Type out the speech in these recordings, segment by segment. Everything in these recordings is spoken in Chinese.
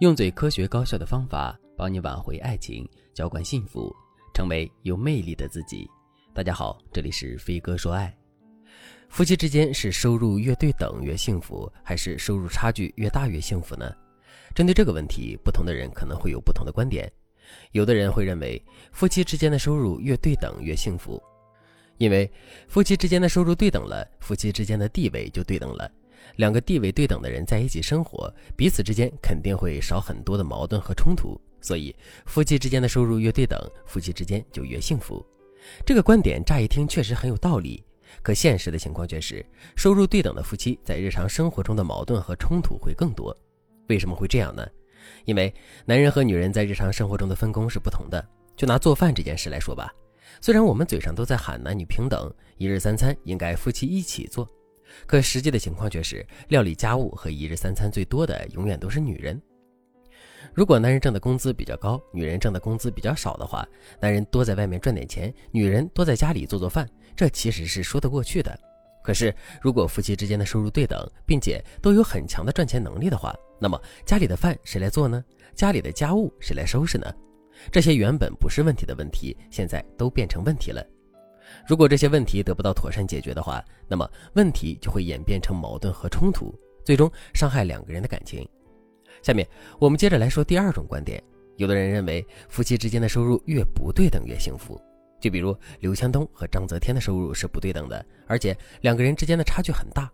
用最科学高效的方法帮你挽回爱情，浇灌幸福，成为有魅力的自己。大家好，这里是飞哥说爱。夫妻之间是收入越对等越幸福，还是收入差距越大越幸福呢？针对这个问题，不同的人可能会有不同的观点。有的人会认为夫妻之间的收入越对等越幸福，因为夫妻之间的收入对等了，夫妻之间的地位就对等了。两个地位对等的人在一起生活，彼此之间肯定会少很多的矛盾和冲突。所以，夫妻之间的收入越对等，夫妻之间就越幸福。这个观点乍一听确实很有道理，可现实的情况却是，收入对等的夫妻在日常生活中的矛盾和冲突会更多。为什么会这样呢？因为男人和女人在日常生活中的分工是不同的。就拿做饭这件事来说吧，虽然我们嘴上都在喊男女平等，一日三餐应该夫妻一起做。可实际的情况却是，料理家务和一日三餐最多的永远都是女人。如果男人挣的工资比较高，女人挣的工资比较少的话，男人多在外面赚点钱，女人多在家里做做饭，这其实是说得过去的。可是，如果夫妻之间的收入对等，并且都有很强的赚钱能力的话，那么家里的饭谁来做呢？家里的家务谁来收拾呢？这些原本不是问题的问题，现在都变成问题了。如果这些问题得不到妥善解决的话，那么问题就会演变成矛盾和冲突，最终伤害两个人的感情。下面我们接着来说第二种观点。有的人认为夫妻之间的收入越不对等越幸福，就比如刘强东和章泽天的收入是不对等的，而且两个人之间的差距很大。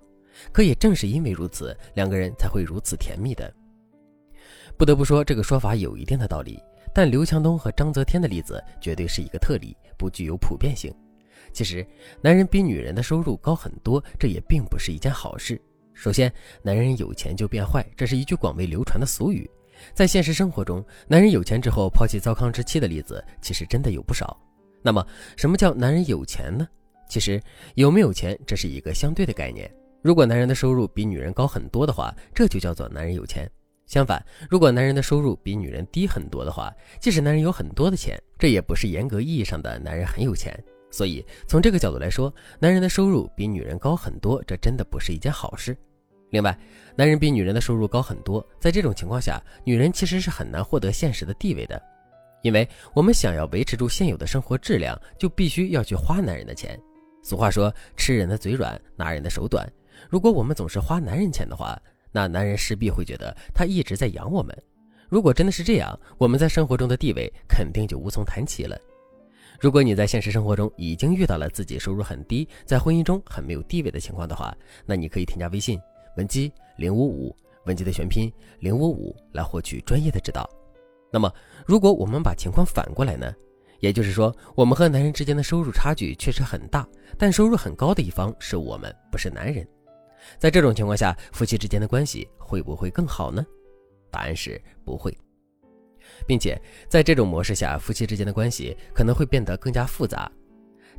可也正是因为如此，两个人才会如此甜蜜的。不得不说，这个说法有一定的道理，但刘强东和章泽天的例子绝对是一个特例，不具有普遍性。其实，男人比女人的收入高很多，这也并不是一件好事。首先，男人有钱就变坏，这是一句广为流传的俗语。在现实生活中，男人有钱之后抛弃糟糠之妻的例子，其实真的有不少。那么，什么叫男人有钱呢？其实，有没有钱，这是一个相对的概念。如果男人的收入比女人高很多的话，这就叫做男人有钱。相反，如果男人的收入比女人低很多的话，即使男人有很多的钱，这也不是严格意义上的男人很有钱。所以，从这个角度来说，男人的收入比女人高很多，这真的不是一件好事。另外，男人比女人的收入高很多，在这种情况下，女人其实是很难获得现实的地位的，因为我们想要维持住现有的生活质量，就必须要去花男人的钱。俗话说：“吃人的嘴软，拿人的手短。”如果我们总是花男人钱的话，那男人势必会觉得他一直在养我们。如果真的是这样，我们在生活中的地位肯定就无从谈起了。如果你在现实生活中已经遇到了自己收入很低，在婚姻中很没有地位的情况的话，那你可以添加微信文姬零五五，文姬的全拼零五五来获取专业的指导。那么，如果我们把情况反过来呢？也就是说，我们和男人之间的收入差距确实很大，但收入很高的一方是我们，不是男人。在这种情况下，夫妻之间的关系会不会更好呢？答案是不会。并且在这种模式下，夫妻之间的关系可能会变得更加复杂。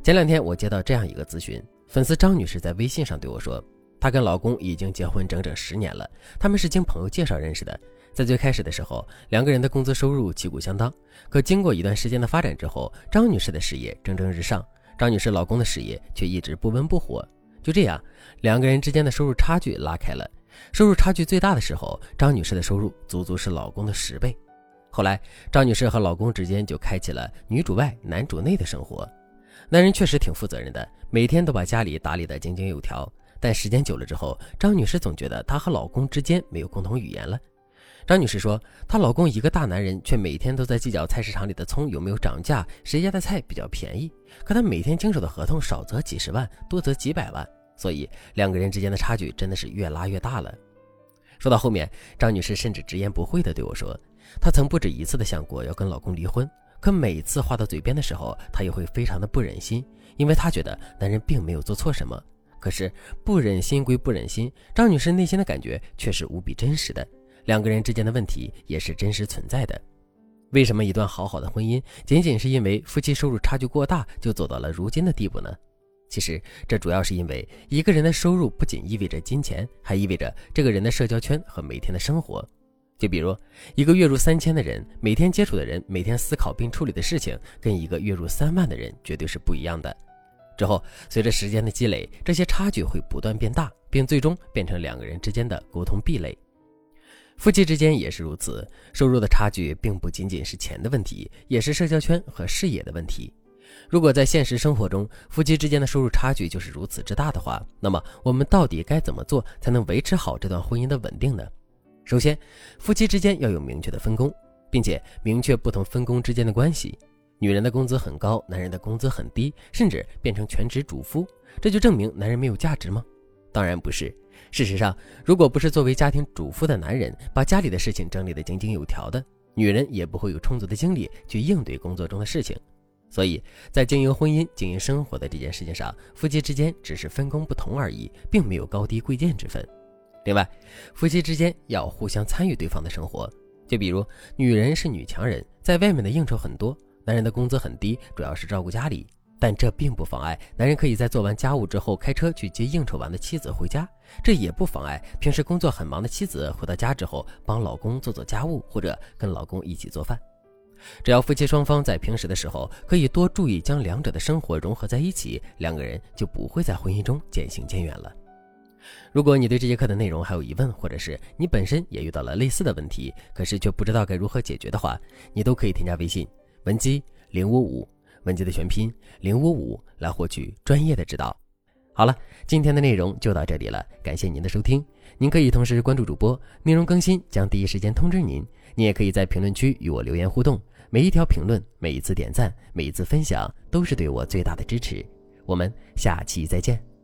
前两天我接到这样一个咨询，粉丝张女士在微信上对我说，她跟老公已经结婚整整十年了，他们是经朋友介绍认识的。在最开始的时候，两个人的工资收入旗鼓相当。可经过一段时间的发展之后，张女士的事业蒸蒸日上，张女士老公的事业却一直不温不火。就这样，两个人之间的收入差距拉开了。收入差距最大的时候，张女士的收入足足是老公的十倍。后来，张女士和老公之间就开启了女主外男主内的生活。男人确实挺负责任的，每天都把家里打理得井井有条。但时间久了之后，张女士总觉得她和老公之间没有共同语言了。张女士说，她老公一个大男人，却每天都在计较菜市场里的葱有没有涨价，谁家的菜比较便宜。可他每天经手的合同少则几十万，多则几百万，所以两个人之间的差距真的是越拉越大了。说到后面，张女士甚至直言不讳地对我说。她曾不止一次的想过要跟老公离婚，可每次话到嘴边的时候，她又会非常的不忍心，因为她觉得男人并没有做错什么。可是不忍心归不忍心，张女士内心的感觉却是无比真实的，两个人之间的问题也是真实存在的。为什么一段好好的婚姻，仅仅是因为夫妻收入差距过大，就走到了如今的地步呢？其实这主要是因为一个人的收入不仅意味着金钱，还意味着这个人的社交圈和每天的生活。就比如一个月入三千的人，每天接触的人，每天思考并处理的事情，跟一个月入三万的人绝对是不一样的。之后，随着时间的积累，这些差距会不断变大，并最终变成两个人之间的沟通壁垒。夫妻之间也是如此，收入的差距并不仅仅是钱的问题，也是社交圈和视野的问题。如果在现实生活中，夫妻之间的收入差距就是如此之大的话，那么我们到底该怎么做才能维持好这段婚姻的稳定呢？首先，夫妻之间要有明确的分工，并且明确不同分工之间的关系。女人的工资很高，男人的工资很低，甚至变成全职主夫，这就证明男人没有价值吗？当然不是。事实上，如果不是作为家庭主妇的男人把家里的事情整理得井井有条的，女人也不会有充足的精力去应对工作中的事情。所以在经营婚姻、经营生活的这件事情上，夫妻之间只是分工不同而已，并没有高低贵贱之分。另外，夫妻之间要互相参与对方的生活。就比如，女人是女强人，在外面的应酬很多；男人的工资很低，主要是照顾家里。但这并不妨碍男人可以在做完家务之后开车去接应酬完的妻子回家，这也不妨碍平时工作很忙的妻子回到家之后帮老公做做家务或者跟老公一起做饭。只要夫妻双方在平时的时候可以多注意将两者的生活融合在一起，两个人就不会在婚姻中渐行渐远了。如果你对这节课的内容还有疑问，或者是你本身也遇到了类似的问题，可是却不知道该如何解决的话，你都可以添加微信文姬零五五。文姬的全拼零五五来获取专业的指导。好了，今天的内容就到这里了，感谢您的收听。您可以同时关注主播，内容更新将第一时间通知您。您也可以在评论区与我留言互动，每一条评论、每一次点赞、每一次分享都是对我最大的支持。我们下期再见。